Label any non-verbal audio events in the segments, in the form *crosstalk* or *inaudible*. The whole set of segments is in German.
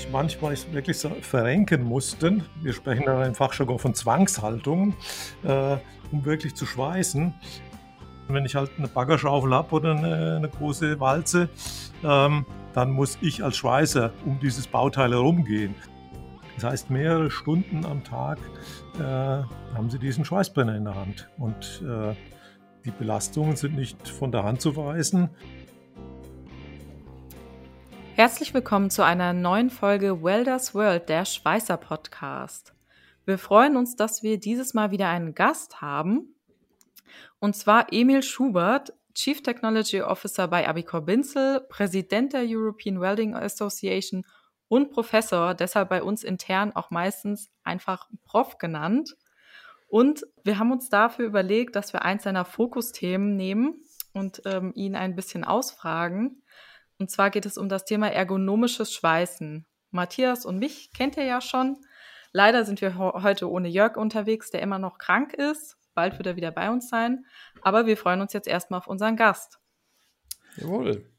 sich manchmal wirklich verrenken mussten. Wir sprechen da im Fachjargon von Zwangshaltung, äh, um wirklich zu schweißen. Wenn ich halt eine Baggerschaufel habe oder eine, eine, große Walze, ähm, dann muss ich als Schweißer um dieses Bauteil herumgehen. Das heißt, mehrere Stunden am Tag äh, haben Sie diesen Schweißbrenner in der Hand. Und äh, die Belastungen sind nicht von der Hand zu weisen. Herzlich willkommen zu einer neuen Folge Welders World, der Schweißer Podcast. Wir freuen uns, dass wir dieses Mal wieder einen Gast haben. Und zwar Emil Schubert, Chief Technology Officer bei Abicor Binzel, Präsident der European Welding Association und Professor, deshalb bei uns intern auch meistens einfach Prof genannt. Und wir haben uns dafür überlegt, dass wir eins seiner Fokusthemen nehmen und ähm, ihn ein bisschen ausfragen. Und zwar geht es um das Thema ergonomisches Schweißen. Matthias und mich kennt ihr ja schon. Leider sind wir heute ohne Jörg unterwegs, der immer noch krank ist. Bald wird er wieder bei uns sein. Aber wir freuen uns jetzt erstmal auf unseren Gast. Jawohl.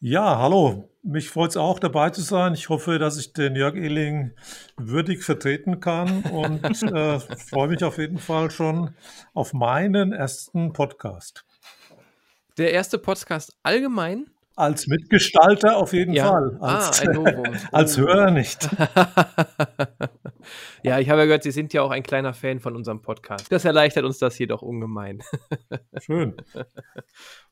Ja, hallo. Mich freut es auch, dabei zu sein. Ich hoffe, dass ich den Jörg Ehling würdig vertreten kann und *laughs* äh, freue mich auf jeden Fall schon auf meinen ersten Podcast. Der erste Podcast allgemein? Als Mitgestalter auf jeden ja. Fall. Ah, als, ah, *laughs* als Hörer nicht. *laughs* ja, ich habe ja gehört, Sie sind ja auch ein kleiner Fan von unserem Podcast. Das erleichtert uns das jedoch ungemein. *laughs* Schön.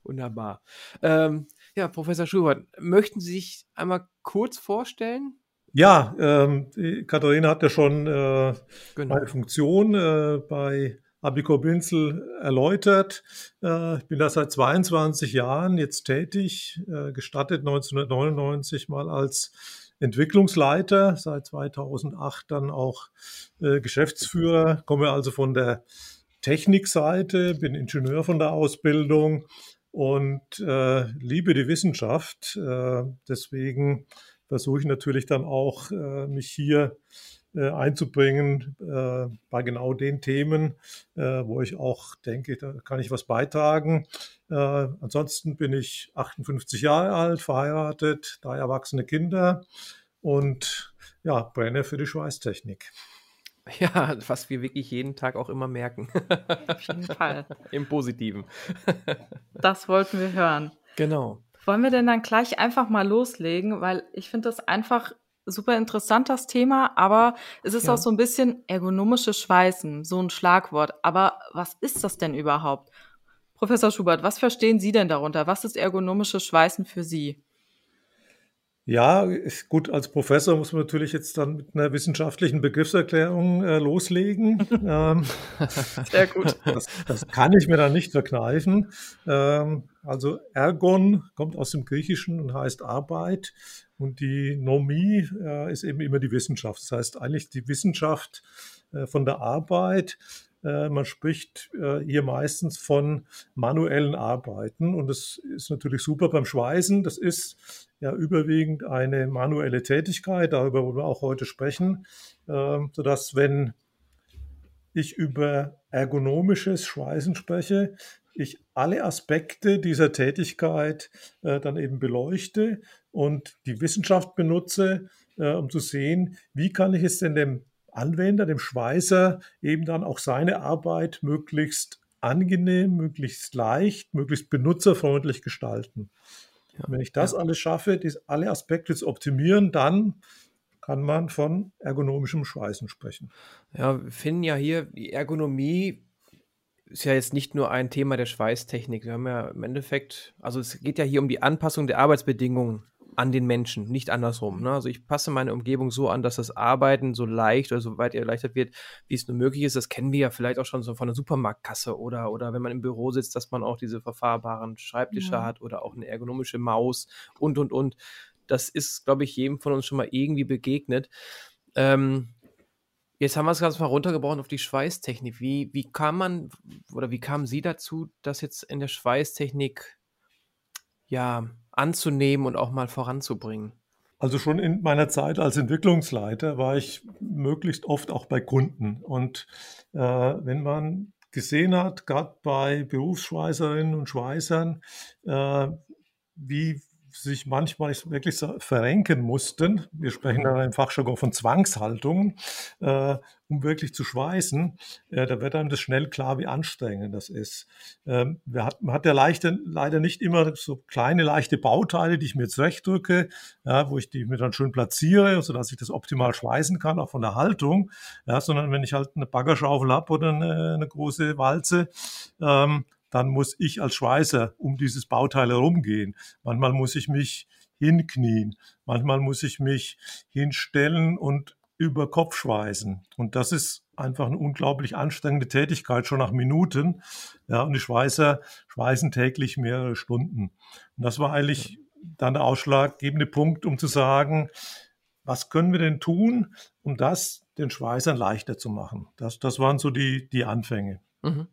Wunderbar. Ähm, ja, Professor Schubert, möchten Sie sich einmal kurz vorstellen? Ja, ähm, Katharina hat ja schon äh, genau. meine Funktion äh, bei Abiko Binzel erläutert. Äh, ich bin da seit 22 Jahren jetzt tätig, äh, gestattet 1999 mal als Entwicklungsleiter, seit 2008 dann auch äh, Geschäftsführer, komme also von der Technikseite, bin Ingenieur von der Ausbildung und liebe die Wissenschaft. deswegen versuche ich natürlich dann auch, mich hier äh, einzubringen äh, bei genau den Themen, äh, wo ich auch denke, da kann ich was beitragen. Äh, ansonsten bin ich 58 Jahre alt, verheiratet, drei erwachsene Kinder und ja, brenne für die Schweißtechnik. *laughs* Ja, was wir wirklich jeden Tag auch immer merken. Auf jeden Fall. *laughs* Im Positiven. *laughs* Das wollten wir hören. Genau. Wollen wir denn dann gleich einfach mal loslegen? Weil ich finde das einfach super interessant, das Thema, aber es ist ja. auch so ein bisschen ergonomisches Schweißen, so ein Schlagwort. Aber was ist das denn überhaupt? Professor Schubert, was verstehen Sie denn darunter? Was ist ergonomisches Schweißen für Sie? Ja, gut, als Professor muss man natürlich jetzt dann mit einer wissenschaftlichen Begriffserklärung äh, loslegen. *laughs* ähm, Sehr gut. Das, das, kann ich mir dann nicht verkneifen. Ähm, also Ergon kommt aus dem Griechischen und heißt Arbeit. Und die Nomie äh, ist eben immer die Wissenschaft. Das heißt eigentlich die Wissenschaft äh, von der Arbeit. Äh, man spricht äh, hier meistens von manuellen Arbeiten. Und das ist natürlich super beim Schweißen. Das ist ja überwiegend eine manuelle Tätigkeit. Darüber wollen wir auch heute sprechen. Ähm, sodass, wenn ich über ergonomisches Schweißen spreche, ich alle Aspekte dieser Tätigkeit äh, dann eben beleuchte und die Wissenschaft benutze, äh, um zu sehen, wie kann ich es denn dem Anwender, dem Schweißer eben dann auch seine Arbeit möglichst angenehm, möglichst leicht, möglichst benutzerfreundlich gestalten. Ja, Wenn ich das ja. alles schaffe, dies, alle Aspekte zu optimieren, dann kann man von ergonomischem Schweißen sprechen. Ja, wir finden ja hier die Ergonomie ist ja jetzt nicht nur ein Thema der Schweißtechnik. Wir haben ja im Endeffekt, also es geht ja hier um die Anpassung der Arbeitsbedingungen an den Menschen, nicht andersrum. Ne? Also ich passe meine Umgebung so an, dass das Arbeiten so leicht oder so weit erleichtert wird, wie es nur möglich ist. Das kennen wir ja vielleicht auch schon so von der Supermarktkasse oder, oder wenn man im Büro sitzt, dass man auch diese verfahrbaren Schreibtische ja. hat oder auch eine ergonomische Maus und, und, und. Das ist, glaube ich, jedem von uns schon mal irgendwie begegnet. Ähm, Jetzt haben wir es ganz mal runtergebrochen auf die Schweißtechnik. Wie, wie kam man oder wie kamen Sie dazu, das jetzt in der Schweißtechnik ja anzunehmen und auch mal voranzubringen? Also schon in meiner Zeit als Entwicklungsleiter war ich möglichst oft auch bei Kunden. Und äh, wenn man gesehen hat, gerade bei Berufsschweißerinnen und Schweißern, äh, wie sich manchmal wirklich verrenken mussten. Wir sprechen da im Fachjargon von Zwangshaltungen, äh, um wirklich zu schweißen. Äh, da wird einem das schnell klar, wie anstrengend das ist. Ähm, hat, man hat ja leichte, leider nicht immer so kleine, leichte Bauteile, die ich mir zurechtdrücke, ja, wo ich die mir dann schön platziere, sodass ich das optimal schweißen kann, auch von der Haltung. Ja, sondern wenn ich halt eine Baggerschaufel habe oder eine, eine große Walze, ähm, dann muss ich als Schweißer um dieses Bauteil herumgehen. Manchmal muss ich mich hinknien, manchmal muss ich mich hinstellen und über Kopf schweißen. Und das ist einfach eine unglaublich anstrengende Tätigkeit, schon nach Minuten. Ja, und die Schweißer schweißen täglich mehrere Stunden. Und das war eigentlich dann der ausschlaggebende Punkt, um zu sagen, was können wir denn tun, um das den Schweißern leichter zu machen? Das, das waren so die, die Anfänge. Mhm.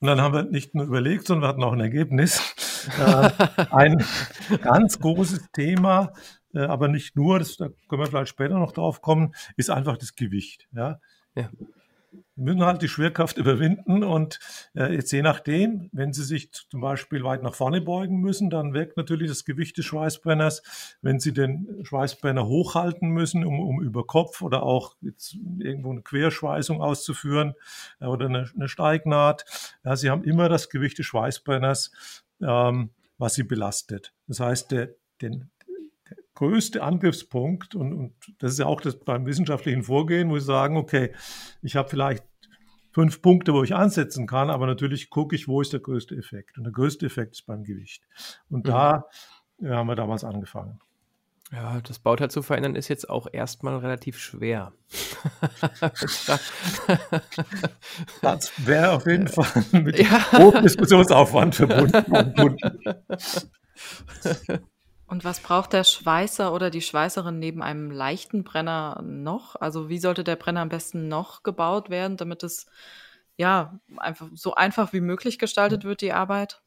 Und dann haben wir nicht nur überlegt, sondern wir hatten auch ein Ergebnis. Äh, ein *laughs* ganz großes Thema, äh, aber nicht nur, das, da können wir vielleicht später noch drauf kommen, ist einfach das Gewicht. Ja? ja. Müssen halt die Schwerkraft überwinden und äh, jetzt je nachdem, wenn Sie sich zum Beispiel weit nach vorne beugen müssen, dann wirkt natürlich das Gewicht des Schweißbrenners. Wenn Sie den Schweißbrenner hochhalten müssen, um, um über Kopf oder auch jetzt irgendwo eine Querschweißung auszuführen äh, oder eine, eine Steignaht, ja, Sie haben immer das Gewicht des Schweißbrenners, ähm, was Sie belastet. Das heißt, der, den, größte Angriffspunkt, und, und das ist ja auch das beim wissenschaftlichen Vorgehen, wo ich sagen, okay, ich habe vielleicht fünf Punkte, wo ich ansetzen kann, aber natürlich gucke ich, wo ist der größte Effekt. Und der größte Effekt ist beim Gewicht. Und mhm. da ja, haben wir damals angefangen. Ja, das Bauteil zu verändern ist jetzt auch erstmal relativ schwer. *laughs* das wäre auf jeden Fall mit ja. hohem Diskussionsaufwand verbunden. *laughs* *laughs* Und was braucht der Schweißer oder die Schweißerin neben einem leichten Brenner noch? Also wie sollte der Brenner am besten noch gebaut werden, damit es ja einfach so einfach wie möglich gestaltet wird, die Arbeit?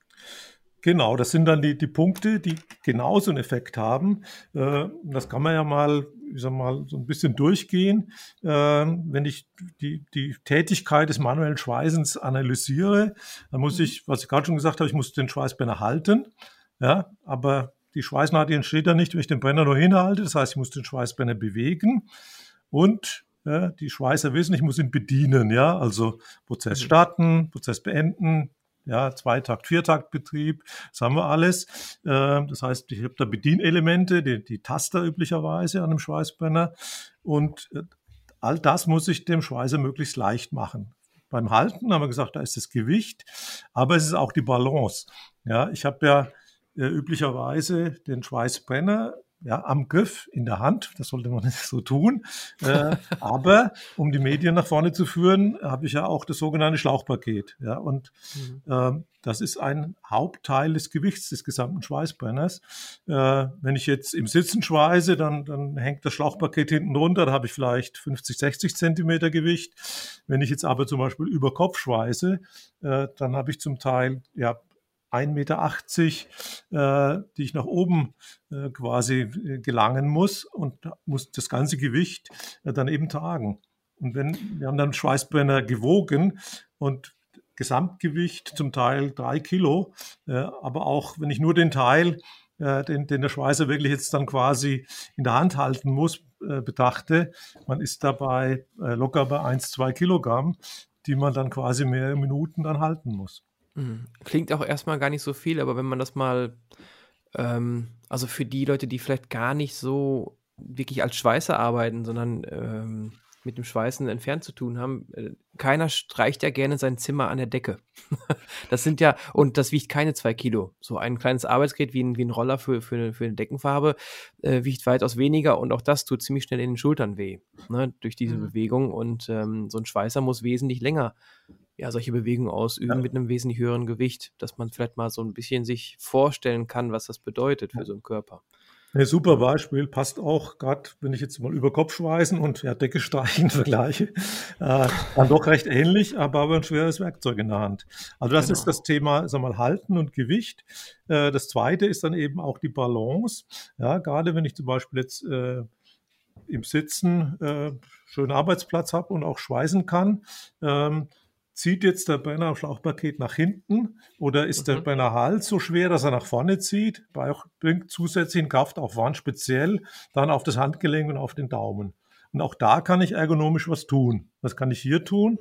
Genau, das sind dann die, die Punkte, die genauso einen Effekt haben. Äh, das kann man ja mal, ich sag mal, so ein bisschen durchgehen. Äh, wenn ich die, die Tätigkeit des manuellen Schweißens analysiere, dann muss mhm. ich, was ich gerade schon gesagt habe, ich muss den Schweißbrenner halten. Ja, aber die Schweißnaht entsteht ja nicht, wenn ich den Brenner nur hinhalte. Das heißt, ich muss den Schweißbrenner bewegen und ja, die Schweißer wissen, ich muss ihn bedienen. Ja, also Prozess mhm. starten, Prozess beenden, ja, Zweitakt, Viertaktbetrieb, das haben wir alles. Ähm, das heißt, ich habe da Bedienelemente, die, die Taster üblicherweise an einem Schweißbrenner und äh, all das muss ich dem Schweißer möglichst leicht machen. Beim Halten haben wir gesagt, da ist das Gewicht, aber es ist auch die Balance. Ja, ich habe ja äh, üblicherweise den Schweißbrenner ja, am Griff in der Hand. Das sollte man *laughs* nicht so tun. Äh, *laughs* aber um die Medien nach vorne zu führen, habe ich ja auch das sogenannte Schlauchpaket. Ja, und mhm. äh, das ist ein Hauptteil des Gewichts des gesamten Schweißbrenners. Äh, wenn ich jetzt im Sitzen schweiße, dann, dann hängt das Schlauchpaket hinten runter. Da habe ich vielleicht 50, 60 Zentimeter Gewicht. Wenn ich jetzt aber zum Beispiel über Kopf schweiße, äh, dann habe ich zum Teil ja 1,80 Meter, äh, die ich nach oben äh, quasi äh, gelangen muss und muss das ganze Gewicht äh, dann eben tragen. Und wenn, wir haben dann Schweißbrenner gewogen und Gesamtgewicht zum Teil drei Kilo, äh, aber auch wenn ich nur den Teil, äh, den, den der Schweißer wirklich jetzt dann quasi in der Hand halten muss, betrachte, man ist dabei locker bei 1, 2 Kilogramm, die man dann quasi mehrere Minuten dann halten muss. Klingt auch erstmal gar nicht so viel, aber wenn man das mal, ähm, also für die Leute, die vielleicht gar nicht so wirklich als Schweißer arbeiten, sondern ähm, mit dem Schweißen entfernt zu tun haben, äh, keiner streicht ja gerne sein Zimmer an der Decke. *laughs* das sind ja, und das wiegt keine zwei Kilo. So ein kleines Arbeitsgerät wie ein, wie ein Roller für, für, für eine Deckenfarbe äh, wiegt weitaus weniger und auch das tut ziemlich schnell in den Schultern weh, ne, durch diese mhm. Bewegung. Und ähm, so ein Schweißer muss wesentlich länger ja, solche Bewegungen ausüben ja. mit einem wesentlich höheren Gewicht, dass man vielleicht mal so ein bisschen sich vorstellen kann, was das bedeutet für so einen Körper. Ein super Beispiel, passt auch, gerade wenn ich jetzt mal über Kopfschweißen und ja, Decke streichen *laughs* vergleiche, äh, dann doch recht ähnlich, aber, aber ein schweres Werkzeug in der Hand. Also das genau. ist das Thema, sag mal, Halten und Gewicht. Äh, das zweite ist dann eben auch die Balance. Ja, gerade wenn ich zum Beispiel jetzt äh, im Sitzen äh, schönen Arbeitsplatz habe und auch schweißen kann, ähm, Zieht jetzt der Brenner am Schlauchpaket nach hinten oder ist mhm. der Brenner Hals so schwer, dass er nach vorne zieht? Bringt zusätzlichen Kraftaufwand speziell dann auf das Handgelenk und auf den Daumen. Und auch da kann ich ergonomisch was tun. Was kann ich hier tun?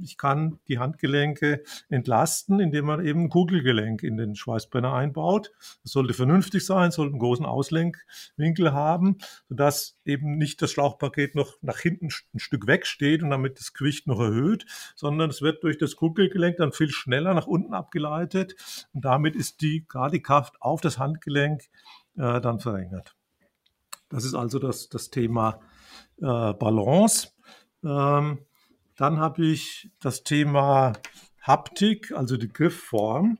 Ich kann die Handgelenke entlasten, indem man eben ein Kugelgelenk in den Schweißbrenner einbaut. Das sollte vernünftig sein, sollte einen großen Auslenkwinkel haben, sodass eben nicht das Schlauchpaket noch nach hinten ein Stück wegsteht und damit das Gewicht noch erhöht, sondern es wird durch das Kugelgelenk dann viel schneller nach unten abgeleitet und damit ist die gerade Kraft auf das Handgelenk äh, dann verringert. Das ist also das, das Thema äh, Balance. Ähm, dann habe ich das Thema Haptik, also die Griffform.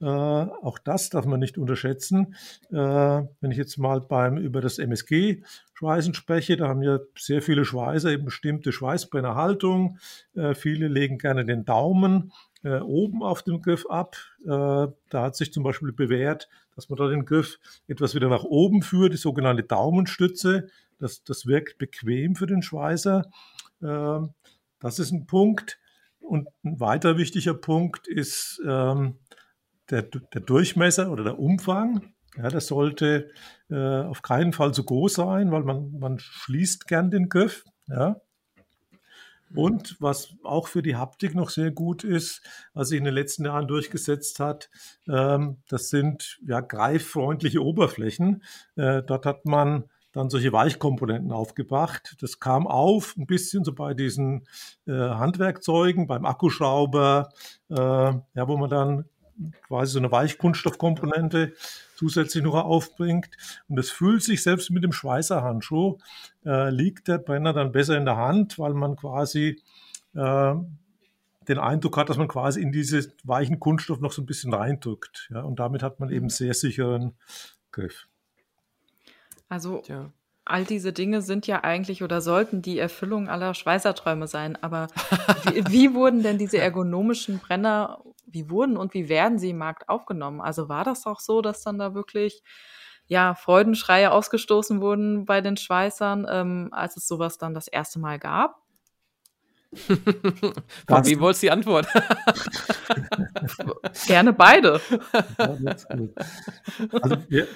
Äh, auch das darf man nicht unterschätzen. Äh, wenn ich jetzt mal beim über das MSG Schweißen spreche, da haben ja sehr viele Schweißer eben bestimmte Schweißbrennerhaltung. Äh, viele legen gerne den Daumen äh, oben auf dem Griff ab. Äh, da hat sich zum Beispiel bewährt, dass man da den Griff etwas wieder nach oben führt, die sogenannte Daumenstütze. Das, das wirkt bequem für den Schweißer. Ähm, das ist ein Punkt. Und ein weiter wichtiger Punkt ist ähm, der, der Durchmesser oder der Umfang. Ja, das sollte äh, auf keinen Fall zu groß sein, weil man, man schließt gern den Griff. Ja. Und was auch für die Haptik noch sehr gut ist, was sich in den letzten Jahren durchgesetzt hat, ähm, das sind ja greiffreundliche Oberflächen. Äh, dort hat man dann solche Weichkomponenten aufgebracht. Das kam auf ein bisschen so bei diesen äh, Handwerkzeugen, beim Akkuschrauber, äh, ja, wo man dann quasi so eine Weichkunststoffkomponente zusätzlich noch aufbringt. Und das fühlt sich selbst mit dem Schweißerhandschuh, äh, liegt der Brenner dann besser in der Hand, weil man quasi äh, den Eindruck hat, dass man quasi in diese weichen Kunststoff noch so ein bisschen reindrückt. Ja? Und damit hat man eben sehr sicheren Griff. Also Tja. all diese Dinge sind ja eigentlich oder sollten die Erfüllung aller Schweißerträume sein. Aber wie, *laughs* wie, wurden denn diese ergonomischen Brenner, wie wurden und wie werden sie im Markt aufgenommen? Also war das auch so, dass dann da wirklich ja, Freudenschreie ausgestoßen wurden bei den Schweißern, ähm, als es sowas dann das erste Mal gab? *laughs* wie wolltest du die Antwort? *laughs* Gerne beide. Ja, also wir,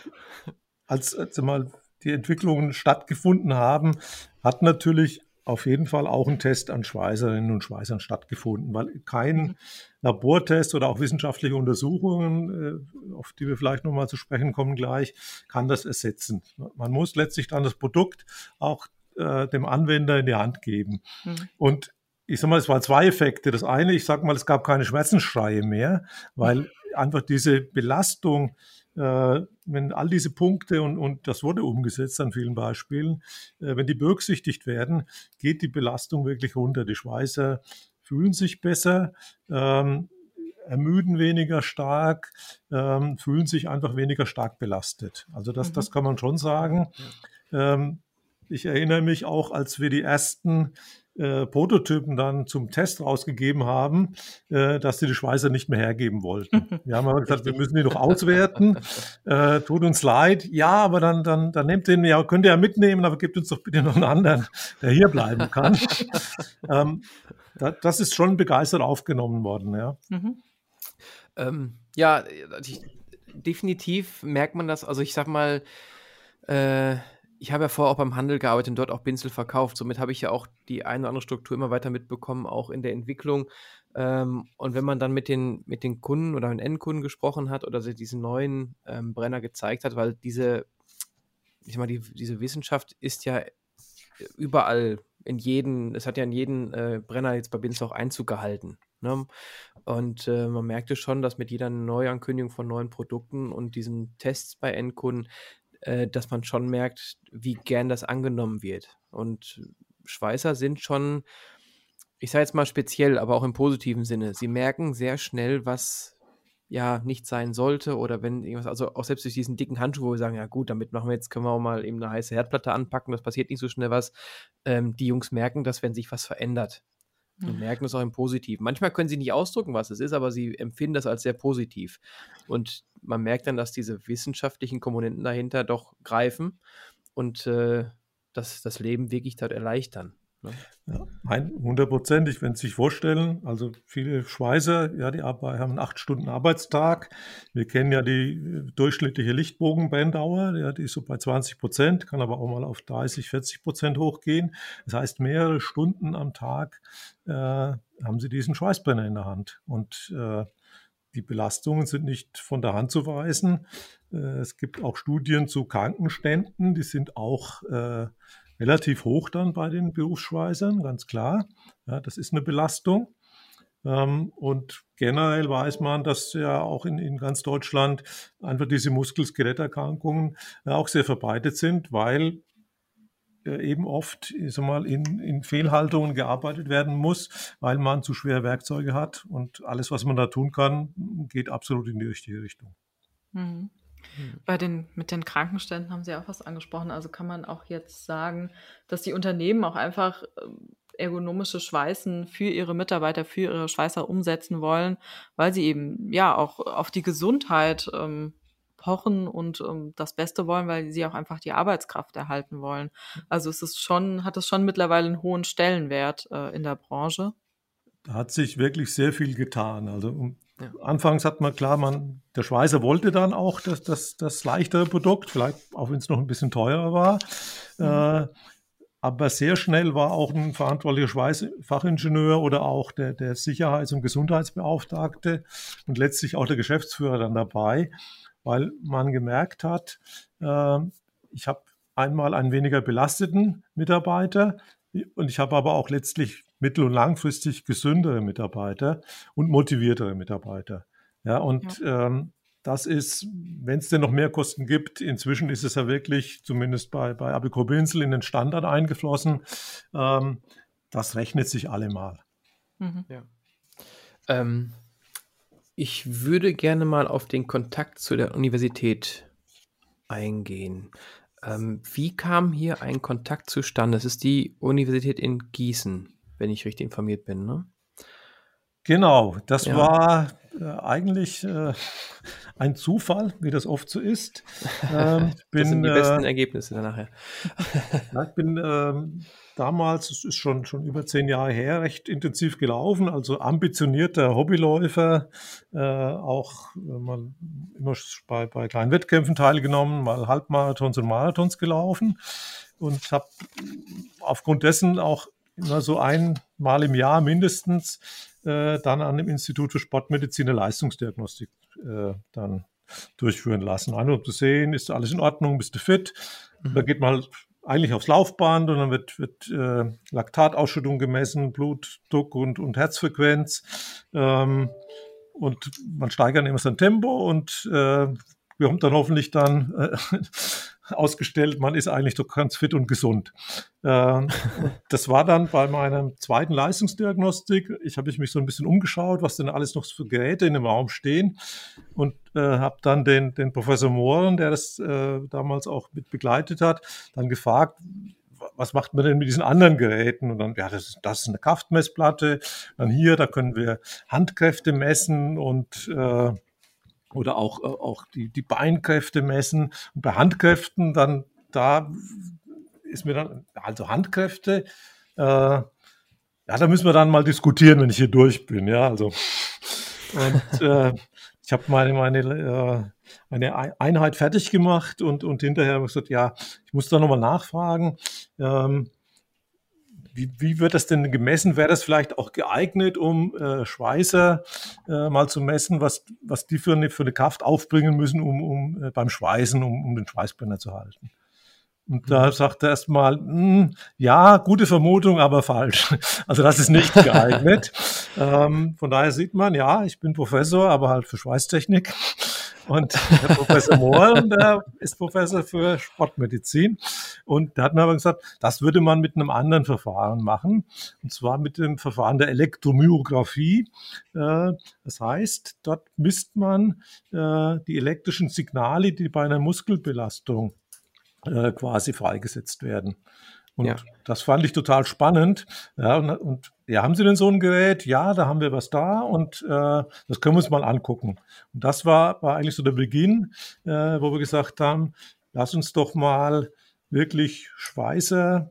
als, als mal die Entwicklungen stattgefunden haben, hat natürlich auf jeden Fall auch ein Test an Schweißerinnen und Schweißern stattgefunden, weil kein mhm. Labortest oder auch wissenschaftliche Untersuchungen, äh, auf die wir vielleicht nochmal zu sprechen kommen gleich, kann das ersetzen. Man muss letztlich dann das Produkt auch äh, dem Anwender in die Hand geben. Mhm. Und ich sag mal, es waren zwei Effekte. Das eine, ich sag mal, es gab keine Schmerzensschreie mehr, weil einfach diese Belastung wenn all diese Punkte, und, und das wurde umgesetzt an vielen Beispielen, äh, wenn die berücksichtigt werden, geht die Belastung wirklich runter. Die Schweißer fühlen sich besser, ähm, ermüden weniger stark, ähm, fühlen sich einfach weniger stark belastet. Also das, mhm. das kann man schon sagen. Ähm, ich erinnere mich auch, als wir die ersten äh, Prototypen dann zum Test rausgegeben haben, äh, dass sie die Schweißer nicht mehr hergeben wollten. Wir haben aber gesagt, wir müssen die noch auswerten. Äh, tut uns leid. Ja, aber dann, dann, dann nehmt den, ja, könnt ihr ja mitnehmen, aber gebt uns doch bitte noch einen anderen, der hier bleiben kann. *laughs* ähm, da, das ist schon begeistert aufgenommen worden, ja. Mhm. Ähm, ja, definitiv merkt man das. Also ich sag mal, äh, ich habe ja vorher auch beim Handel gearbeitet und dort auch Pinsel verkauft. Somit habe ich ja auch die eine oder andere Struktur immer weiter mitbekommen, auch in der Entwicklung. Ähm, und wenn man dann mit den, mit den Kunden oder mit Endkunden gesprochen hat oder sie diesen neuen ähm, Brenner gezeigt hat, weil diese, ich meine, die, diese Wissenschaft ist ja überall in jeden, es hat ja in jeden äh, Brenner jetzt bei Pinsel auch Einzug gehalten. Ne? Und äh, man merkte schon, dass mit jeder Neuankündigung von neuen Produkten und diesen Tests bei Endkunden äh, dass man schon merkt, wie gern das angenommen wird. Und Schweißer sind schon, ich sage jetzt mal speziell, aber auch im positiven Sinne, sie merken sehr schnell, was ja nicht sein sollte oder wenn irgendwas, also auch selbst durch diesen dicken Handschuh, wo wir sagen, ja gut, damit machen wir jetzt, können wir auch mal eben eine heiße Herdplatte anpacken, das passiert nicht so schnell was. Ähm, die Jungs merken das, wenn sich was verändert. Und merken es auch im Positiven. Manchmal können sie nicht ausdrücken, was es ist, aber sie empfinden das als sehr positiv. Und man merkt dann, dass diese wissenschaftlichen Komponenten dahinter doch greifen und äh, das, das Leben wirklich dort erleichtern. Ne? Ja, hundertprozentig, wenn Sie sich vorstellen, also viele Schweißer, ja, die haben einen acht Stunden Arbeitstag. Wir kennen ja die äh, durchschnittliche Lichtbogenbrenndauer, ja, die ist so bei 20 Prozent, kann aber auch mal auf 30, 40 Prozent hochgehen. Das heißt, mehrere Stunden am Tag äh, haben Sie diesen Schweißbrenner in der Hand. Und äh, die Belastungen sind nicht von der Hand zu weisen. Äh, es gibt auch Studien zu Krankenständen, die sind auch äh, relativ hoch dann bei den Berufsschweißern, ganz klar. Ja, das ist eine Belastung. Ähm, und generell weiß man, dass ja auch in, in ganz Deutschland einfach diese Muskel-Skeletterkrankungen auch sehr verbreitet sind, weil eben oft ich sag mal, in, in Fehlhaltungen gearbeitet werden muss, weil man zu schwere Werkzeuge hat. Und alles, was man da tun kann, geht absolut in die richtige Richtung. Mhm. Bei den, mit den Krankenständen haben Sie auch was angesprochen. Also kann man auch jetzt sagen, dass die Unternehmen auch einfach ähm, ergonomische Schweißen für ihre Mitarbeiter, für ihre Schweißer umsetzen wollen, weil sie eben ja auch auf die Gesundheit ähm, pochen und ähm, das Beste wollen, weil sie auch einfach die Arbeitskraft erhalten wollen. Also es ist schon, hat es schon mittlerweile einen hohen Stellenwert äh, in der Branche. Da hat sich wirklich sehr viel getan. Also um ja. Anfangs hat man klar, man, der Schweißer wollte dann auch das, das, das leichtere Produkt, vielleicht auch wenn es noch ein bisschen teurer war. Mhm. Äh, aber sehr schnell war auch ein verantwortlicher Schweißfachingenieur oder auch der, der Sicherheits- und Gesundheitsbeauftragte und letztlich auch der Geschäftsführer dann dabei, weil man gemerkt hat, äh, ich habe einmal einen weniger belasteten Mitarbeiter und ich habe aber auch letztlich mittel- und langfristig gesündere Mitarbeiter und motiviertere Mitarbeiter. Ja, und ja. Ähm, das ist, wenn es denn noch mehr Kosten gibt, inzwischen ist es ja wirklich, zumindest bei, bei Abico Binzel, in den Standard eingeflossen. Ähm, das rechnet sich allemal. Mhm. Ja. Ähm, ich würde gerne mal auf den Kontakt zu der Universität eingehen. Ähm, wie kam hier ein Kontakt zustande? Das ist die Universität in Gießen wenn ich richtig informiert bin. Ne? Genau, das ja. war äh, eigentlich äh, ein Zufall, wie das oft so ist. Ähm, *laughs* bin, das sind die besten äh, Ergebnisse nachher. *laughs* ja, ich bin ähm, damals, es ist schon, schon über zehn Jahre her, recht intensiv gelaufen, also ambitionierter Hobbyläufer, äh, auch mal immer bei, bei kleinen Wettkämpfen teilgenommen, mal Halbmarathons und Marathons gelaufen und habe aufgrund dessen auch immer so einmal im Jahr mindestens äh, dann an dem Institut für Sportmedizin eine Leistungsdiagnostik äh, dann durchführen lassen. Einfach um zu sehen, ist alles in Ordnung, bist du fit? Mhm. Da geht man halt eigentlich aufs Laufband und dann wird, wird äh, Laktatausschüttung gemessen, Blutdruck und, und Herzfrequenz. Ähm, und man steigert immer sein Tempo und äh, bekommt dann hoffentlich dann äh, *laughs* ausgestellt, man ist eigentlich doch ganz fit und gesund. Ähm, *laughs* das war dann bei meiner zweiten Leistungsdiagnostik. Ich habe mich so ein bisschen umgeschaut, was denn alles noch für Geräte in dem Raum stehen und äh, habe dann den, den Professor Mohren, der das äh, damals auch mit begleitet hat, dann gefragt, was macht man denn mit diesen anderen Geräten? Und dann, ja, das ist, das ist eine Kraftmessplatte. Dann hier, da können wir Handkräfte messen und äh, oder auch, äh, auch die, die Beinkräfte messen. Und bei Handkräften dann, da ist mir dann, also Handkräfte, äh, ja, da müssen wir dann mal diskutieren, wenn ich hier durch bin, ja, also. Und äh, ich habe meine, meine, äh, eine Einheit fertig gemacht und, und hinterher habe ich gesagt, ja, ich muss da nochmal nachfragen. Ähm, wie, wie wird das denn gemessen? Wäre das vielleicht auch geeignet, um äh, Schweißer äh, mal zu messen, was, was die für eine, für eine Kraft aufbringen müssen, um, um äh, beim Schweißen, um, um den Schweißbrenner zu halten? Und da mhm. sagt er erstmal, hm, ja, gute Vermutung, aber falsch. *laughs* Also das ist nicht geeignet. *laughs* ähm, von daher sieht man, ja, ich bin Professor, aber halt für Schweißtechnik. Und der Professor Mohr, der ist Professor für Sportmedizin. Und der hat mir aber gesagt, das würde man mit einem anderen Verfahren machen. Und zwar mit dem Verfahren der Elektromyographie. Äh, das heißt, dort misst man äh, die elektrischen Signale, die bei einer Muskelbelastung äh, quasi freigesetzt werden. Und ja. das fand ich total spannend. Ja, und, und, ja, haben Sie denn so ein Gerät? Ja, da haben wir was da und äh, das können wir uns mal angucken. Und das war, war eigentlich so der Beginn, äh, wo wir gesagt haben, lass uns doch mal wirklich Schweißer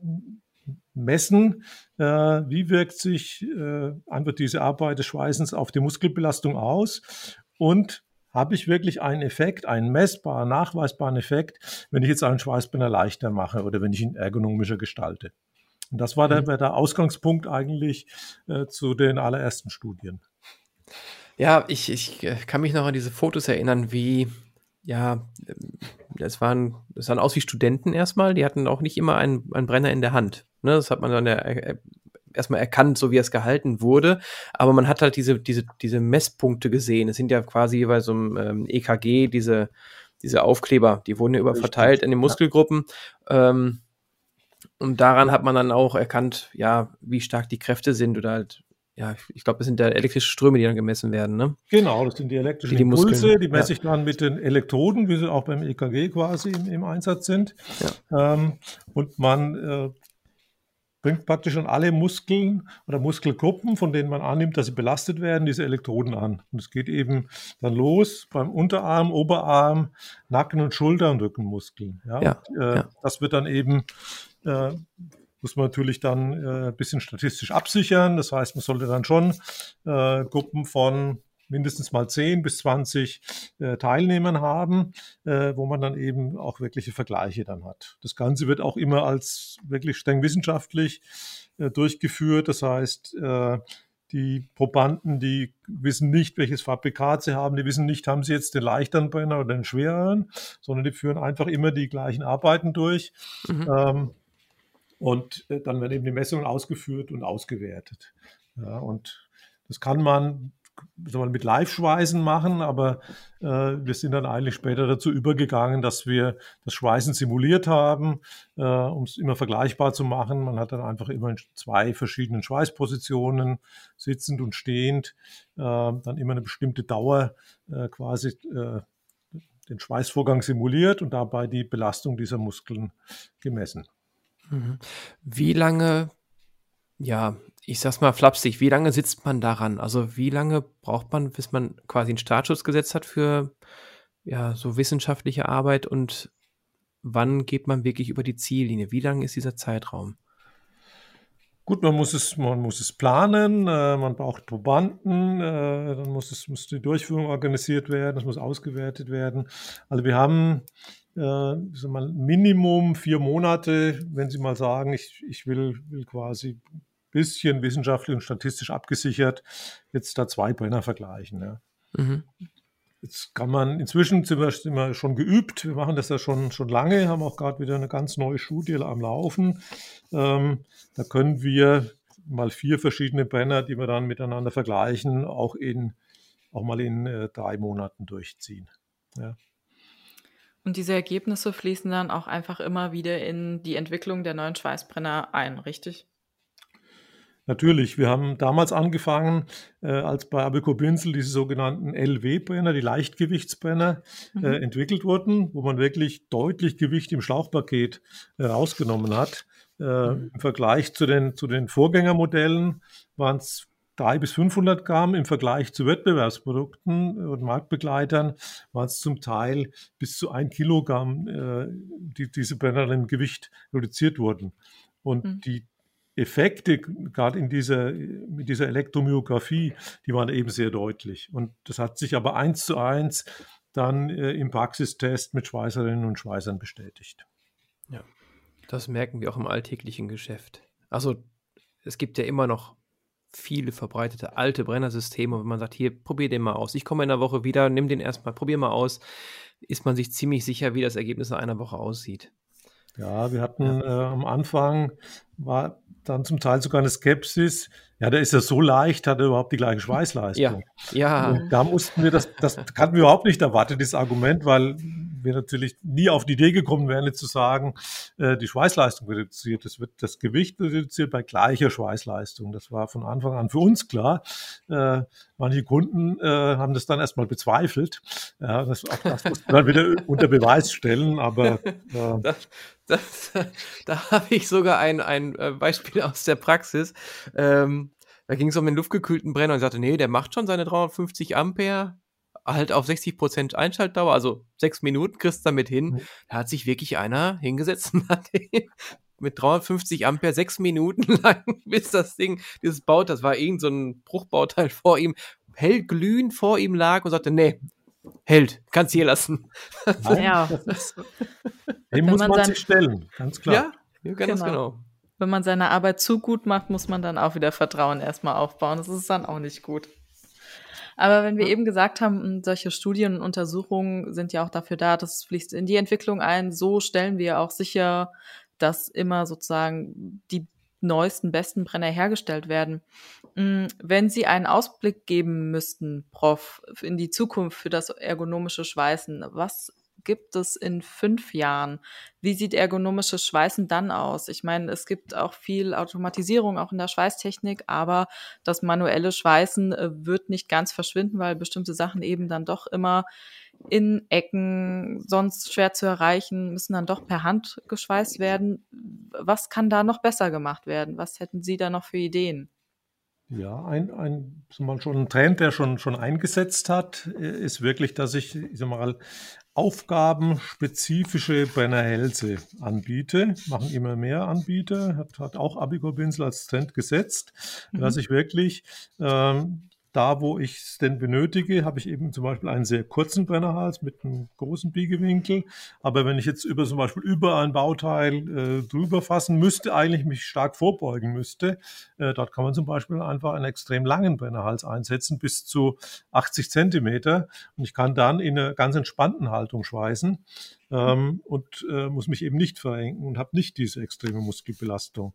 messen, äh, wie wirkt sich äh, einfach diese Arbeit des Schweißens auf die Muskelbelastung aus und habe ich wirklich einen Effekt, einen messbaren, nachweisbaren Effekt, wenn ich jetzt einen Schweißbänder leichter mache oder wenn ich ihn ergonomischer gestalte. Und das war der, mhm. der Ausgangspunkt eigentlich äh, zu den allerersten Studien. Ja, ich, ich äh, kann mich noch an diese Fotos erinnern, wie, ja, das waren, das sahen aus wie Studenten erstmal, die hatten auch nicht immer einen, einen Brenner in der Hand. Ne, das hat man dann ja erstmal erkannt, so wie es gehalten wurde. Aber man hat halt diese, diese, diese Messpunkte gesehen. Es sind ja quasi bei so einem ähm, EKG diese, diese Aufkleber, die wurden ja über verteilt in den Muskelgruppen. Ja. Ähm, und daran hat man dann auch erkannt, ja, wie stark die Kräfte sind oder halt, ja, ich glaube, das sind ja elektrische Ströme, die dann gemessen werden, ne? Genau, das sind die elektrischen die Impulse, die messe ja. ich dann mit den Elektroden, wie sie auch beim EKG quasi im, im Einsatz sind. Ja. Ähm, und man äh, bringt praktisch an alle Muskeln oder Muskelgruppen, von denen man annimmt, dass sie belastet werden, diese Elektroden an. Und es geht eben dann los beim Unterarm, Oberarm, Nacken- und Schulter- und Rückenmuskeln. Ja, ja, und, äh, ja. Das wird dann eben, äh, muss man natürlich dann äh, ein bisschen statistisch absichern. Das heißt, man sollte dann schon äh, Gruppen von mindestens mal 10 bis 20 äh, Teilnehmern haben, äh, wo man dann eben auch wirkliche Vergleiche dann hat. Das Ganze wird auch immer als wirklich streng wissenschaftlich äh, durchgeführt. Das heißt, äh, die Probanden, die wissen nicht, welches Fabrikat sie haben, die wissen nicht, haben sie jetzt den leichteren Brenner oder den schwereren, sondern die führen einfach immer die gleichen Arbeiten durch. Mhm. Ähm, und äh, dann werden eben die Messungen ausgeführt und ausgewertet. Ja, und das kann man mal, mit Live-Schweißen machen, aber äh, wir sind dann eigentlich später dazu übergegangen, dass wir das Schweißen simuliert haben, äh, um es immer vergleichbar zu machen. Man hat dann einfach immer in zwei verschiedenen Schweißpositionen, sitzend und stehend, äh, dann immer eine bestimmte Dauer äh, quasi äh, den Schweißvorgang simuliert und dabei die Belastung dieser Muskeln gemessen. Mhm. Wie lange ja, ich sag's mal flapsig, wie lange sitzt man daran? Also wie lange braucht man, bis man quasi einen Startschuss gesetzt hat für ja, so wissenschaftliche Arbeit und wann geht man wirklich über die Ziellinie? Wie lang ist dieser Zeitraum? Gut, man muss es, man muss es planen, äh, man braucht Probanden, äh, dann muss es muss die Durchführung organisiert werden, das muss ausgewertet werden. Also wir haben äh, mal, Minimum vier Monate, wenn Sie mal sagen, ich, ich will, will quasi bisschen wissenschaftlich und statistisch abgesichert jetzt da zwei Brenner vergleichen. Ja. Mhm. Jetzt kann man, inzwischen sind wir, sind wir, schon geübt, wir machen das ja schon, schon lange, haben auch gerade wieder eine ganz neue Studie am Laufen. Ähm, da können wir mal vier verschiedene Brenner, die wir dann miteinander vergleichen, auch in auch mal in äh, drei Monaten durchziehen. Ja. Und diese Ergebnisse fließen dann auch einfach immer wieder in die Entwicklung der neuen Schweißbrenner ein, richtig? Natürlich, wir haben damals angefangen, äh, als bei Abeco Binzel diese sogenannten LW-Brenner, die Leichtgewichtsbrenner, äh, mhm. entwickelt wurden, wo man wirklich deutlich Gewicht im Schlauchpaket äh, rausgenommen hat. Äh, mhm. Im Vergleich zu den, zu den Vorgängermodellen waren es 300 bis 500 Gramm im Vergleich zu Wettbewerbsprodukten und Marktbegleitern waren es zum Teil bis zu ein Kilogramm, äh, die diese Brenner im Gewicht reduziert wurden. Und mhm. die Effekte, gerade in dieser, mit dieser Elektromyographie, die waren eben sehr deutlich. Und das hat sich aber eins zu eins dann äh, im Praxistest mit Schweißerinnen und Schweißern bestätigt. Ja, das merken wir auch im alltäglichen Geschäft. Also es gibt ja immer noch viele verbreitete alte Brennersysteme. Wenn man sagt, hier, probier den mal aus. Ich komme in einer Woche wieder, nimm den erstmal, probier mal aus, ist man sich ziemlich sicher, wie das Ergebnis in einer Woche aussieht. Ja, wir hatten äh, am Anfang war dann zum Teil sogar eine Skepsis. Ja, der ist ja so leicht, hat er überhaupt die gleiche Schweißleistung. Ja, ja. Und da mussten wir das, das hatten wir überhaupt nicht erwartet, dieses Argument, weil wir natürlich nie auf die Idee gekommen wären, zu sagen, äh, die Schweißleistung reduziert. Es wird das Gewicht reduziert bei gleicher Schweißleistung. Das war von Anfang an für uns klar. Äh, manche Kunden äh, haben das dann erstmal bezweifelt. Das, auch das muss man dann wieder *laughs* unter Beweis stellen, aber äh, das, *laughs* da habe ich sogar ein, ein Beispiel aus der Praxis. Ähm, da ging es um den luftgekühlten Brenner und ich sagte, nee, der macht schon seine 350 Ampere, halt auf 60 Prozent Einschaltdauer, also sechs Minuten kriegst du damit hin. Da hat sich wirklich einer hingesetzt und *laughs* hat mit 350 Ampere sechs Minuten *laughs* lang, bis das Ding, dieses Baut, das war irgend so ein Bruchbauteil vor ihm, hellglühend vor ihm lag und sagte, nee, hält, kannst hier lassen. *laughs* Ja. Dem muss man, man sich stellen, ganz klar. Ja, ganz genau. genau. Wenn man seine Arbeit zu gut macht, muss man dann auch wieder Vertrauen erstmal aufbauen. Das ist dann auch nicht gut. Aber wenn wir eben gesagt haben, solche Studien und Untersuchungen sind ja auch dafür da, das fließt in die Entwicklung ein. So stellen wir auch sicher, dass immer sozusagen die neuesten, besten Brenner hergestellt werden. Wenn Sie einen Ausblick geben müssten, Prof, in die Zukunft für das ergonomische Schweißen, was gibt es in fünf Jahren? Wie sieht ergonomisches Schweißen dann aus? Ich meine, es gibt auch viel Automatisierung auch in der Schweißtechnik, aber das manuelle Schweißen äh, wird nicht ganz verschwinden, weil bestimmte Sachen eben dann doch immer in Ecken sonst schwer zu erreichen, müssen dann doch per Hand geschweißt werden. Was kann da noch besser gemacht werden? Was hätten Sie da noch für Ideen? Ja, ein, ein, mal schon ein Trend, der schon, schon eingesetzt hat, äh, ist wirklich, dass ich, ich sag mal, aufgabenspezifische Brennerhälse anbiete. Machen immer mehr Anbieter, hat, hat auch Abigor Pinsel als Trend gesetzt, mhm. dass ich wirklich ähm, da, wo ich es denn benötige, habe ich eben zum Beispiel einen sehr kurzen Brennerhals mit einem großen Biegewinkel. Aber wenn ich jetzt über zum Beispiel über ein Bauteil äh, drüber fassen müsste, eigentlich mich stark vorbeugen müsste, äh, dort kann man zum Beispiel einfach einen extrem langen Brennerhals einsetzen, bis zu 80 Zentimeter. Und ich kann dann in einer ganz entspannten Haltung schweißen. Ähm, und äh, muss mich eben nicht verengen und habe nicht diese extreme Muskelbelastung.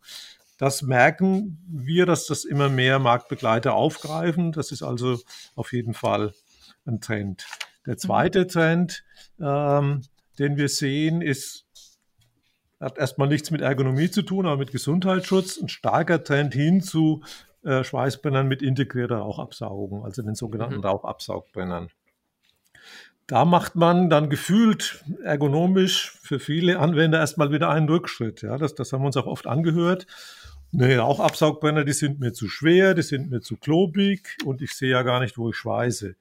Das merken wir, dass das immer mehr Marktbegleiter aufgreifen. Das ist also auf jeden Fall ein Trend. Der mhm. zweite Trend, ähm, den wir sehen, ist, hat erstmal nichts mit Ergonomie zu tun, aber mit Gesundheitsschutz. Ein starker Trend hin zu äh, Schweißbrennern mit integrierter Rauchabsaugung, also den sogenannten mhm. Rauchabsaugbrennern. Da macht man dann gefühlt ergonomisch für viele Anwender erstmal wieder einen Rückschritt. Ja, das, das haben wir uns auch oft angehört. Nee, auch Absaugbrenner, die sind mir zu schwer, die sind mir zu klobig und ich sehe ja gar nicht, wo ich schweiße.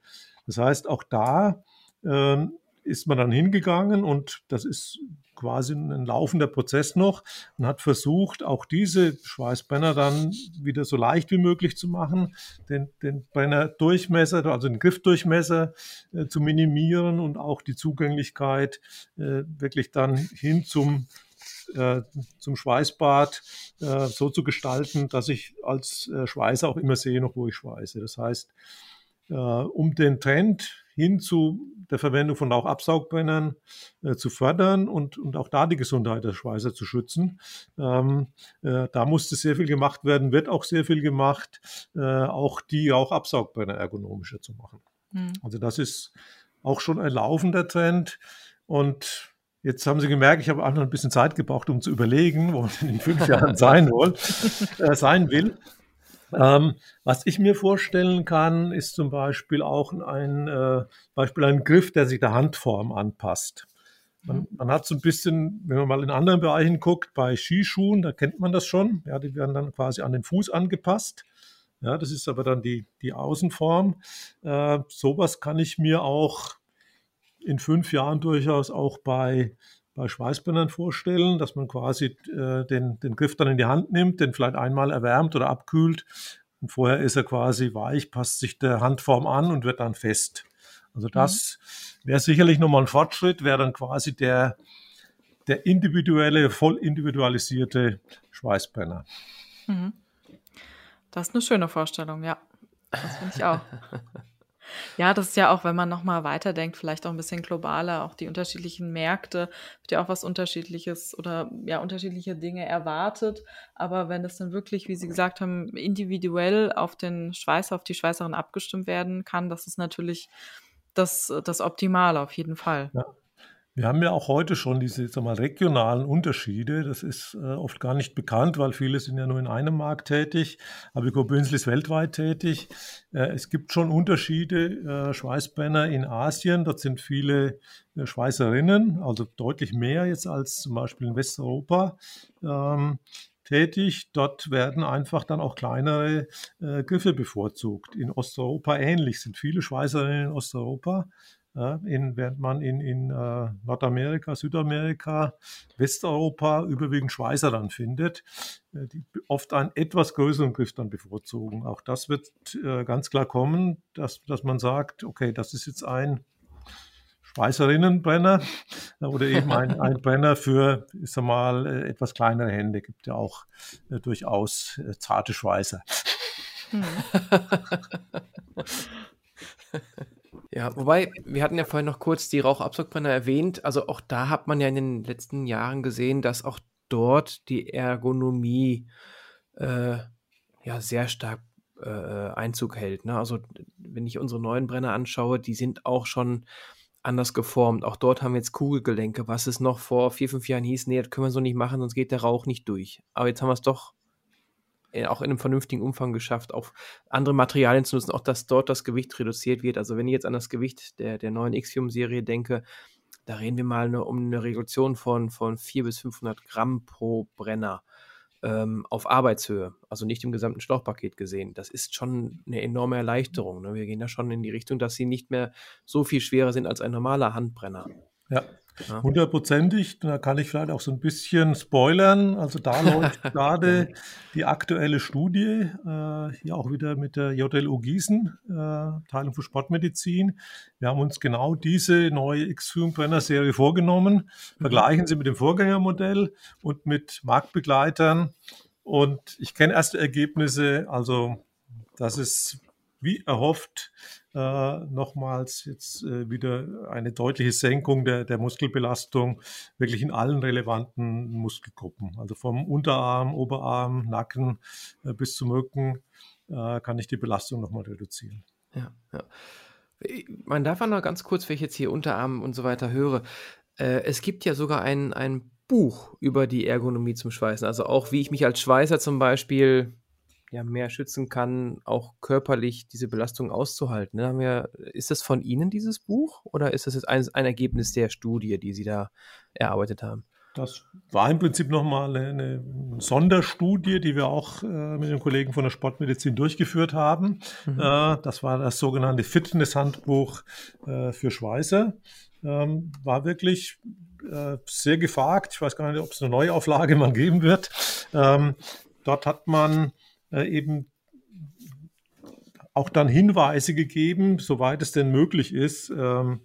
Das heißt, auch da ähm, ist man dann hingegangen und das ist quasi ein laufender Prozess noch und hat versucht, auch diese Schweißbrenner dann wieder so leicht wie möglich zu machen, den, den Brennerdurchmesser, also den Griffdurchmesser äh, zu minimieren und auch die Zugänglichkeit äh, wirklich dann hin zum äh, zum Schweißbad äh, so zu gestalten, dass ich als äh, Schweißer auch immer sehe, noch wo ich schweiße. Das heißt, äh, um den Trend hin zu der Verwendung von Rauchabsaugbrennern äh, zu fördern und, und auch da die Gesundheit der Schweißer zu schützen. Ähm, äh, da musste sehr viel gemacht werden, wird auch sehr viel gemacht, auch die Rauchabsaugbrenner ergonomischer zu machen. Mhm. Also das ist auch schon ein laufender Trend und Jetzt haben Sie gemerkt, ich habe auch noch ein bisschen Zeit gebraucht, um zu überlegen, wo man in fünf Jahren sein, will, *laughs* äh, sein will. Ähm, was ich mir vorstellen kann, ist zum Beispiel auch ein äh, Beispiel ein Griff, der sich der Handform anpasst. Man, mhm. man, hat so ein bisschen, wenn man mal in anderen Bereichen guckt, bei Skischuhen, da kennt man das schon. Ja, die werden dann quasi an den Fuß angepasst. Ja, das ist aber dann die, die Außenform. Äh, sowas kann ich mir auch in fünf Jahren durchaus auch bei, bei Schweißbändern vorstellen, dass man quasi äh, den, den Griff dann in die Hand nimmt, den vielleicht einmal erwärmt oder abkühlt. Und vorher ist er quasi weich, passt sich der Handform an und wird dann fest. Also mhm. das wäre sicherlich nochmal ein Fortschritt, wäre dann quasi der, der individuelle, voll individualisierte Schweißbrenner. Mhm. Das ist eine schöne Vorstellung, ja. Das finde ich auch. *laughs* Ja, das ist ja auch, wenn man nochmal weiterdenkt, vielleicht auch ein bisschen globaler, auch die unterschiedlichen Märkte, wird ja auch was Unterschiedliches oder ja, unterschiedliche Dinge erwartet. Aber wenn das dann wirklich, wie Sie gesagt haben, individuell auf den Schweißer, auf die Schweißerin abgestimmt werden kann, das ist natürlich das, das Optimale auf jeden Fall. Ja. Wir haben ja auch heute schon diese sag mal, regionalen Unterschiede. Das ist äh, oft gar nicht bekannt, weil viele sind ja nur in einem Markt tätig. Abico Bünzli ist weltweit tätig. Äh, es gibt schon Unterschiede. Äh, Schweißbrenner in Asien, dort sind viele äh, Schweißerinnen, also deutlich mehr jetzt als zum Beispiel in Westeuropa. Ähm, tätig. Dort werden einfach dann auch kleinere äh, Griffe bevorzugt. In Osteuropa ähnlich sind viele Schweißerinnen in Osteuropa ja, in, während man in, in äh, Nordamerika, Südamerika, Westeuropa überwiegend Schweißer dann findet, äh, die oft einen etwas größeren Griff dann bevorzugen. Auch das wird äh, ganz klar kommen, dass, dass man sagt, okay, das ist jetzt ein Schweißerinnenbrenner äh, oder eben ein, ein *laughs* Brenner für, ich sag mal, äh, etwas kleinere Hände. Gibt ja auch äh, durchaus zarte Schweißer. Hm. *laughs* *laughs* Ja, wobei, wir hatten ja vorhin noch kurz die Rauchabzugbrenner erwähnt. Also auch da hat man ja in den letzten Jahren gesehen, dass auch dort die Ergonomie äh, ja sehr stark äh, Einzug hält. Ne? Also wenn ich unsere neuen Brenner anschaue, die sind auch schon anders geformt. Auch dort haben wir jetzt Kugelgelenke, was es noch vor vier, fünf Jahren hieß, nee, das können wir so nicht machen, sonst geht der Rauch nicht durch. Aber jetzt haben wir es doch äh, auch in einem vernünftigen Umfang geschafft, auf andere Materialien zu nutzen, auch dass dort das Gewicht reduziert wird. Also wenn ich jetzt an das Gewicht der, der neuen X-Film-Serie denke, da reden wir mal eine, um eine Reduktion von, von 400 bis 500 Gramm pro Brenner ähm, auf Arbeitshöhe, also nicht im gesamten Schlauchpaket gesehen. Das ist schon eine enorme Erleichterung. Ne? Wir gehen da schon in die Richtung, dass sie nicht mehr so viel schwerer sind als ein normaler Handbrenner. Ja, Hundertprozentig, da kann ich vielleicht auch so ein bisschen spoilern. Also da *laughs* läuft gerade die aktuelle Studie, äh, hier auch wieder mit der JLU Gießen, äh, Teilung für Sportmedizin. Wir haben uns genau diese neue X-Film-Brenner-Serie vorgenommen, mhm. vergleichen sie mit dem Vorgängermodell und mit Marktbegleitern. Und ich kenne erste Ergebnisse, also das ist wie erhofft äh, nochmals jetzt äh, wieder eine deutliche Senkung der, der Muskelbelastung wirklich in allen relevanten Muskelgruppen. Also vom Unterarm, Oberarm, Nacken äh, bis zum Rücken äh, kann ich die Belastung nochmal reduzieren. Ja, ja. Man darf auch noch ganz kurz, wenn ich jetzt hier Unterarm und so weiter höre, äh, es gibt ja sogar ein, ein Buch über die Ergonomie zum Schweißen. Also auch wie ich mich als Schweißer zum Beispiel ja, mehr schützen kann, auch körperlich diese Belastung auszuhalten. Ne? Haben wir, ist das von Ihnen dieses Buch oder ist das jetzt ein, ein Ergebnis der Studie, die Sie da erarbeitet haben? Das war im Prinzip nochmal eine, Sonderstudie, die wir auch äh, mit den Kollegen von der Sportmedizin durchgeführt haben. Mhm. Äh, das war das sogenannte Fitness-Handbuch äh, für Schweißer. Ähm, war wirklich sehr gefragt. Ich weiß gar nicht, ob es eine Neuauflage mal geben wird. Ähm, dort hat man äh, eben auch dann Hinweise gegeben, soweit es denn möglich ist. Ähm,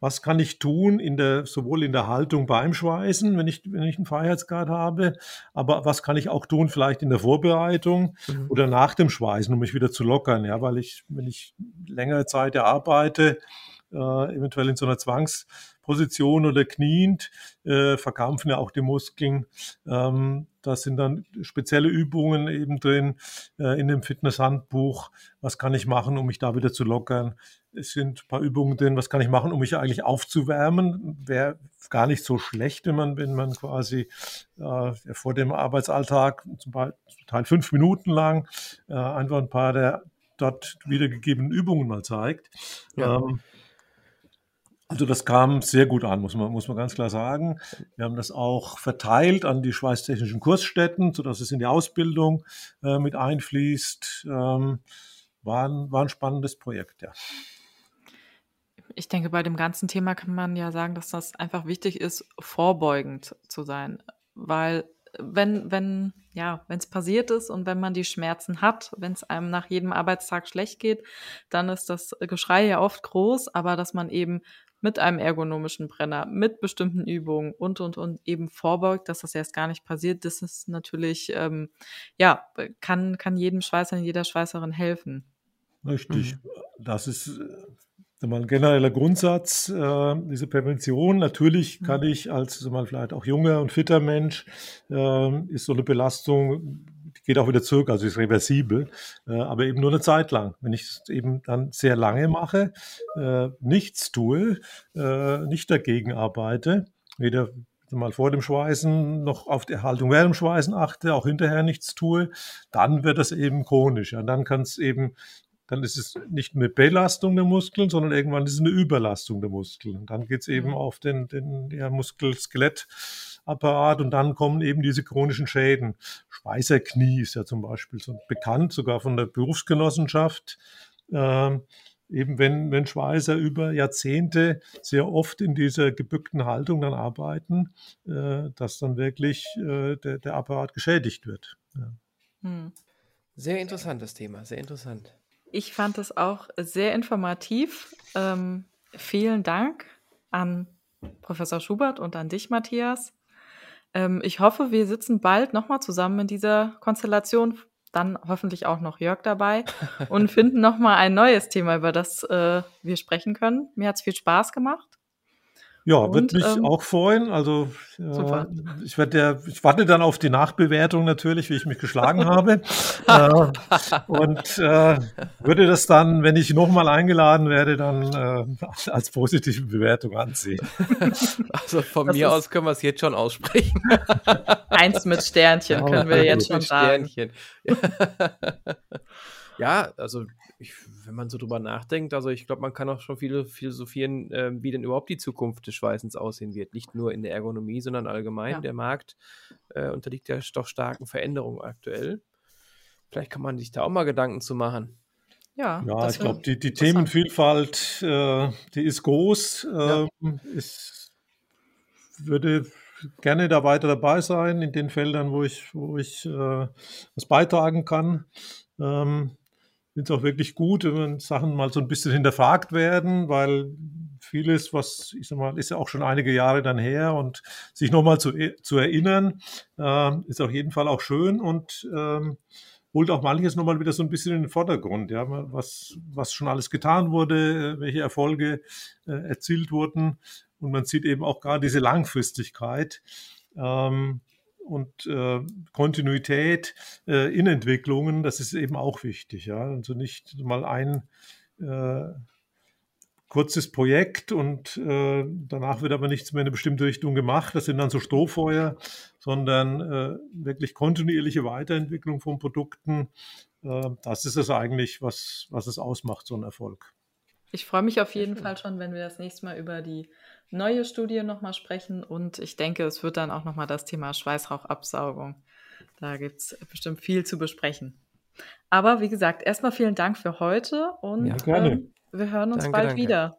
was kann ich tun, in der, sowohl in der Haltung beim Schweißen, wenn ich, wenn ich einen Freiheitsgrad habe, aber was kann ich auch tun, vielleicht in der Vorbereitung mhm. oder nach dem Schweißen, um mich wieder zu lockern, ja, weil ich, wenn ich längere Zeit arbeite, äh, eventuell in so einer Zwangsposition oder kniend, äh, verkrampfen ja auch die Muskeln. Ähm, da sind dann spezielle Übungen eben drin äh, in dem Fitnesshandbuch. Was kann ich machen, um mich da wieder zu lockern? Es sind ein paar Übungen drin. Was kann ich machen, um mich eigentlich aufzuwärmen? Wäre gar nicht so schlecht, wenn man, wenn man quasi äh, vor dem Arbeitsalltag zum Teil fünf Minuten lang äh, einfach ein paar der dort wiedergegebenen Übungen mal zeigt. Ja. Ähm, also das kam sehr gut an, muss man, muss man ganz klar sagen. Wir haben das auch verteilt an die schweißtechnischen Kursstätten, sodass es in die Ausbildung äh, mit einfließt. Ähm, war, ein, war ein spannendes Projekt, ja. Ich denke, bei dem ganzen Thema kann man ja sagen, dass das einfach wichtig ist, vorbeugend zu sein. Weil wenn, wenn, ja, wenn es passiert ist und wenn man die Schmerzen hat, wenn es einem nach jedem Arbeitstag schlecht geht, dann ist das Geschrei ja oft groß, aber dass man eben mit einem ergonomischen Brenner, mit bestimmten Übungen und, und, und eben vorbeugt, dass das erst gar nicht passiert, das ist natürlich, ähm, ja, kann, kann jedem Schweißer, jeder Schweißerin helfen. Richtig. Mhm. Das ist äh, mal ein genereller Grundsatz, äh, diese Prävention. Natürlich mhm. kann ich als mal vielleicht auch junger und fitter Mensch, äh, ist so eine Belastung, geht auch wieder zurück, also ist reversibel, äh, aber eben nur eine Zeit lang. Wenn ich es eben dann sehr lange mache, äh, nichts tue, äh, nicht dagegen arbeite, weder mal vor dem Schweißen noch auf die Erhaltung während dem Schweißen achte, auch hinterher nichts tue, dann wird das eben chronisch. Und dann kann es eben, dann ist es nicht eine Belastung der Muskeln, sondern irgendwann ist es eine Überlastung der Muskeln. Dann geht es eben mhm. auf den, den ja, Muskel-Skelett-Apparat und dann kommen eben diese chronischen Schäden. Schweißerknie ist ja zum Beispiel so bekannt, sogar von der Berufsgenossenschaft. Ähm, eben wenn, wenn Schweißer über Jahrzehnte sehr oft in dieser gebückten Haltung dann arbeiten, äh, dass dann wirklich äh, der, der Apparat geschädigt wird. Ja. Hm. Sehr interessantes Thema, sehr interessant. Ich fand es auch sehr informativ. Ähm, vielen Dank an Professor Schubert und an dich, Matthias. Ähm, ich hoffe, wir sitzen bald nochmal zusammen in dieser Konstellation dann hoffentlich auch noch Jörg dabei *laughs* und finden nochmal ein neues Thema, über das äh, wir sprechen können. Mir hat es viel Spaß gemacht. Ja, wird mich ähm, auch freuen. Also äh, ich werde der, ich warte dann auf die Nachbewertung natürlich, wie ich mich geschlagen *laughs* habe. äh, und äh, würde das dann, wenn ich nochmal eingeladen werde, dann äh, als positive Bewertung ansehen. *laughs* Also von das mir aus können wir es jetzt schon aussprechen. Eins mit Sternchen können wir jetzt schon sagen. Sternchen. *laughs* ja, also ich, wenn man so drüber nachdenkt, also ich glaube, man kann auch schon viele philosophieren, äh, wie denn überhaupt die Zukunft des Schweißens aussehen wird. Nicht nur in der Ergonomie, sondern allgemein. Ja. Der Markt äh, unterliegt ja doch starken Veränderungen aktuell. Vielleicht kann man sich da auch mal Gedanken zu machen. Ja, ja ich glaube, die, die Themenvielfalt, äh, die ist groß. Ja. Ähm, ich würde gerne da weiter dabei sein in den Feldern, wo ich, wo ich äh, was beitragen kann. Ähm, finde es auch wirklich gut, wenn Sachen mal so ein bisschen hinterfragt werden, weil vieles, was ich sag mal, ist ja auch schon einige Jahre dann her und sich nochmal zu, zu erinnern, äh, ist auf jeden Fall auch schön und ähm, holt auch manches nochmal wieder so ein bisschen in den Vordergrund, ja, was, was schon alles getan wurde, welche Erfolge äh, erzielt wurden. Und man sieht eben auch gerade diese Langfristigkeit. Ähm, und äh, Kontinuität äh, in Entwicklungen, das ist eben auch wichtig. Ja? Also nicht mal ein äh, kurzes Projekt und äh, danach wird aber nichts mehr in eine bestimmte Richtung gemacht. Das sind dann so Strohfeuer, sondern äh, wirklich kontinuierliche Weiterentwicklung von Produkten. Äh, das ist es eigentlich, was, was es ausmacht, so ein Erfolg. Ich freue mich auf jeden Fall schon, wenn wir das nächste Mal über die neue Studie nochmal sprechen und ich denke, es wird dann auch nochmal das Thema Schweißrauchabsaugung. Da gibt es bestimmt viel zu besprechen. Aber wie gesagt, erstmal vielen Dank für heute und ja, ähm, wir hören uns danke, bald danke. wieder.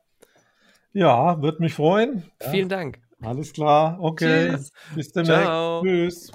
Ja, wird mich freuen. Ja. Vielen Dank. Alles klar. Okay. Tschüss. Bis demnächst. Ciao. Tschüss.